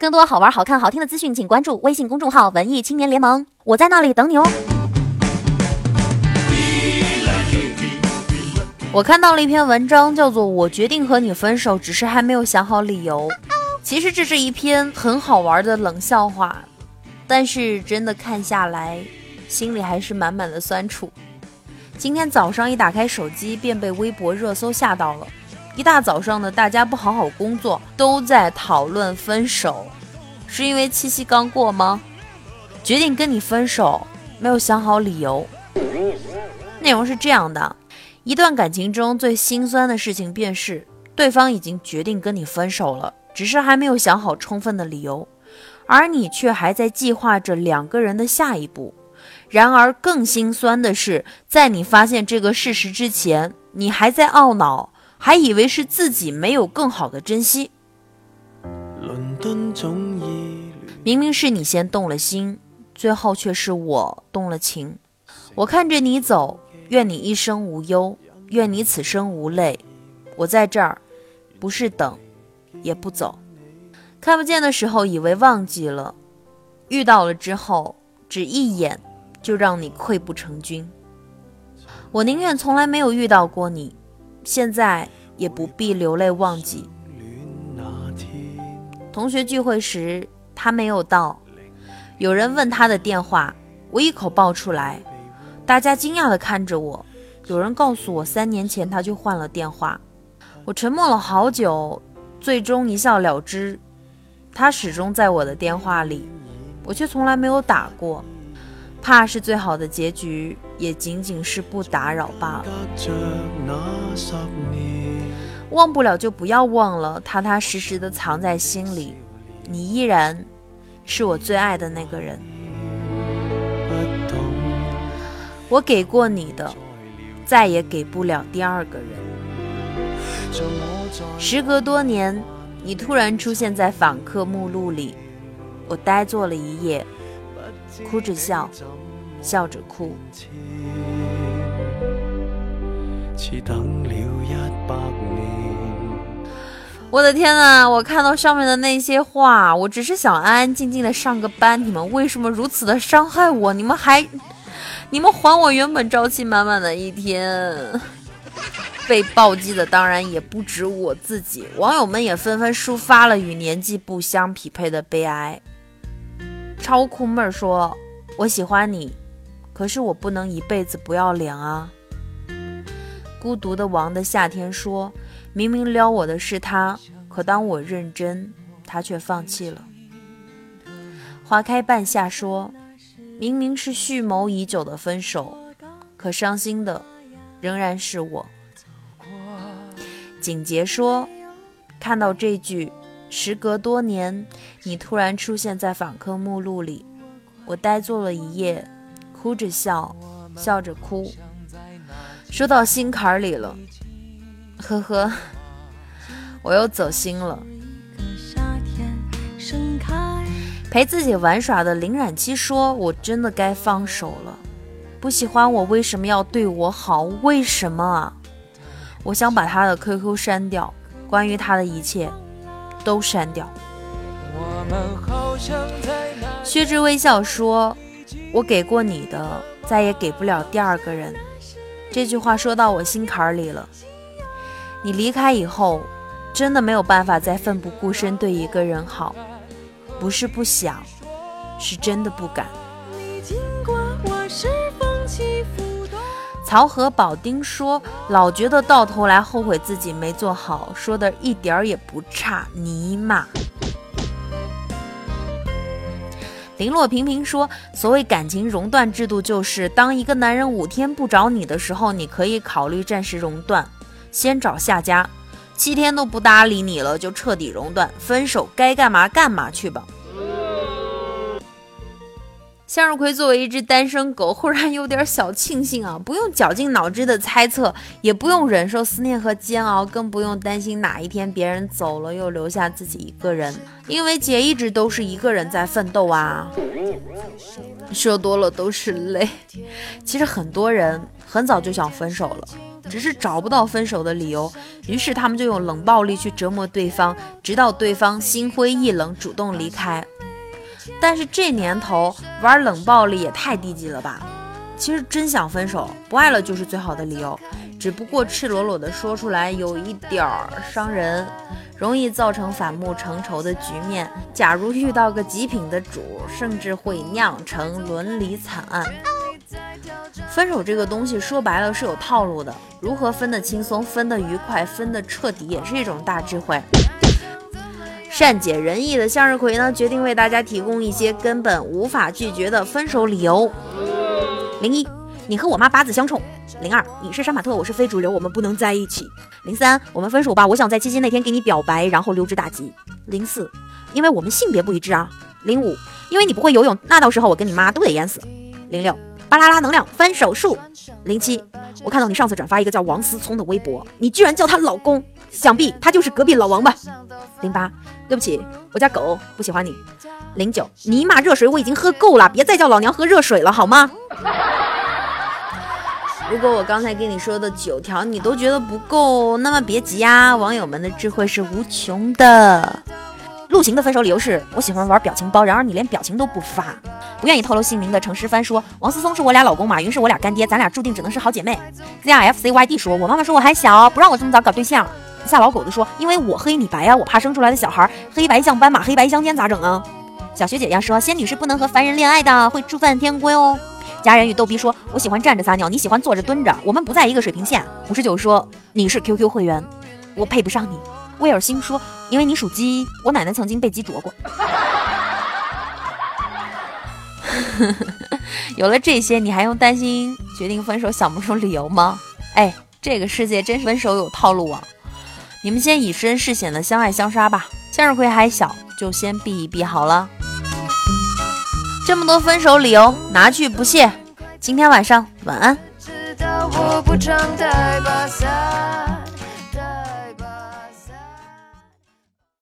更多好玩、好看、好听的资讯，请关注微信公众号“文艺青年联盟”，我在那里等你哦。我看到了一篇文章，叫做《我决定和你分手，只是还没有想好理由》。其实这是一篇很好玩的冷笑话，但是真的看下来，心里还是满满的酸楚。今天早上一打开手机，便被微博热搜吓到了。一大早上的，大家不好好工作，都在讨论分手，是因为七夕刚过吗？决定跟你分手，没有想好理由。内容是这样的。一段感情中最心酸的事情，便是对方已经决定跟你分手了，只是还没有想好充分的理由，而你却还在计划着两个人的下一步。然而，更心酸的是，在你发现这个事实之前，你还在懊恼，还以为是自己没有更好的珍惜。明明是你先动了心，最后却是我动了情。我看着你走。愿你一生无忧，愿你此生无泪。我在这儿，不是等，也不走。看不见的时候，以为忘记了；遇到了之后，只一眼就让你溃不成军。我宁愿从来没有遇到过你，现在也不必流泪忘记。同学聚会时，他没有到，有人问他的电话，我一口报出来。大家惊讶地看着我，有人告诉我，三年前他就换了电话。我沉默了好久，最终一笑了之。他始终在我的电话里，我却从来没有打过。怕是最好的结局，也仅仅是不打扰罢了。忘不了就不要忘了，踏踏实实的藏在心里。你依然是我最爱的那个人。我给过你的，再也给不了第二个人。时隔多年，你突然出现在访客目录里，我呆坐了一夜，哭着笑，笑着哭。我的天呐！我看到上面的那些话，我只是想安安静静的上个班，你们为什么如此的伤害我？你们还……你们还我原本朝气满满的一天，被暴击的当然也不止我自己，网友们也纷纷抒发了与年纪不相匹配的悲哀。超酷妹儿说：“我喜欢你，可是我不能一辈子不要脸啊。”孤独的王的夏天说：“明明撩我的是他，可当我认真，他却放弃了。”花开半夏说。明明是蓄谋已久的分手，可伤心的仍然是我。景杰说：“看到这句，时隔多年，你突然出现在访客目录里，我呆坐了一夜，哭着笑，笑着哭，说到心坎里了。呵呵，我又走心了。”陪自己玩耍的林冉七说：“我真的该放手了。不喜欢我为什么要对我好？为什么啊？我想把他的 QQ 删掉，关于他的一切都删掉。”薛之微笑说：“我给过你的，再也给不了第二个人。”这句话说到我心坎里了。你离开以后，真的没有办法再奋不顾身对一个人好。不是不想，是真的不敢。曹和宝丁说：“老觉得到头来后悔自己没做好，说的一点儿也不差。”尼玛。林洛平平说：“所谓感情熔断制度，就是当一个男人五天不找你的时候，你可以考虑暂时熔断，先找下家。”七天都不搭理你了，就彻底熔断，分手，该干嘛干嘛去吧。向日葵作为一只单身狗，忽然有点小庆幸啊，不用绞尽脑汁的猜测，也不用忍受思念和煎熬，更不用担心哪一天别人走了又留下自己一个人，因为姐一直都是一个人在奋斗啊。说多了都是泪。其实很多人很早就想分手了。只是找不到分手的理由，于是他们就用冷暴力去折磨对方，直到对方心灰意冷，主动离开。但是这年头玩冷暴力也太低级了吧！其实真想分手，不爱了就是最好的理由，只不过赤裸裸的说出来有一点儿伤人，容易造成反目成仇的局面。假如遇到个极品的主，甚至会酿成伦理惨案。分手这个东西说白了是有套路的，如何分得轻松、分得愉快、分得彻底，也是一种大智慧。善解人意的向日葵呢，决定为大家提供一些根本无法拒绝的分手理由。零一，你和我妈八字相冲。零二，你是杀马特，我是非主流，我们不能在一起。零三，我们分手吧，我想在七夕那天给你表白，然后溜之大吉。零四，因为我们性别不一致啊。零五，因为你不会游泳，那到时候我跟你妈都得淹死。零六，巴啦啦能量分手术。零七，我看到你上次转发一个叫王思聪的微博，你居然叫他老公，想必他就是隔壁老王吧。零八，对不起，我家狗不喜欢你。零九，尼玛热水我已经喝够了，别再叫老娘喝热水了好吗？如果我刚才跟你说的九条你都觉得不够，那么别急呀，网友们的智慧是无穷的。陆行的分手理由是我喜欢玩表情包，然而你连表情都不发。不愿意透露姓名的程诗帆说，王思聪是我俩老公，马云是我俩干爹，咱俩注定只能是好姐妹。ZRFCYD 说，我妈妈说我还小，不让我这么早搞对象。夏老狗子说，因为我黑你白啊，我怕生出来的小孩黑白像斑马，黑白相间咋整啊？小学姐要说，仙女是不能和凡人恋爱的，会触犯天规哦。家人与逗逼说：“我喜欢站着撒尿，你喜欢坐着蹲着，我们不在一个水平线。”五十九说：“你是 QQ 会员，我配不上你。”威尔星说：“因为你属鸡，我奶奶曾经被鸡啄过。” 有了这些，你还用担心决定分手想不出理由吗？哎，这个世界真是分手有套路啊！你们先以身试险的相爱相杀吧。向日葵还小，就先避一避好了。这么多分手理由，拿去不谢。今天晚上晚安。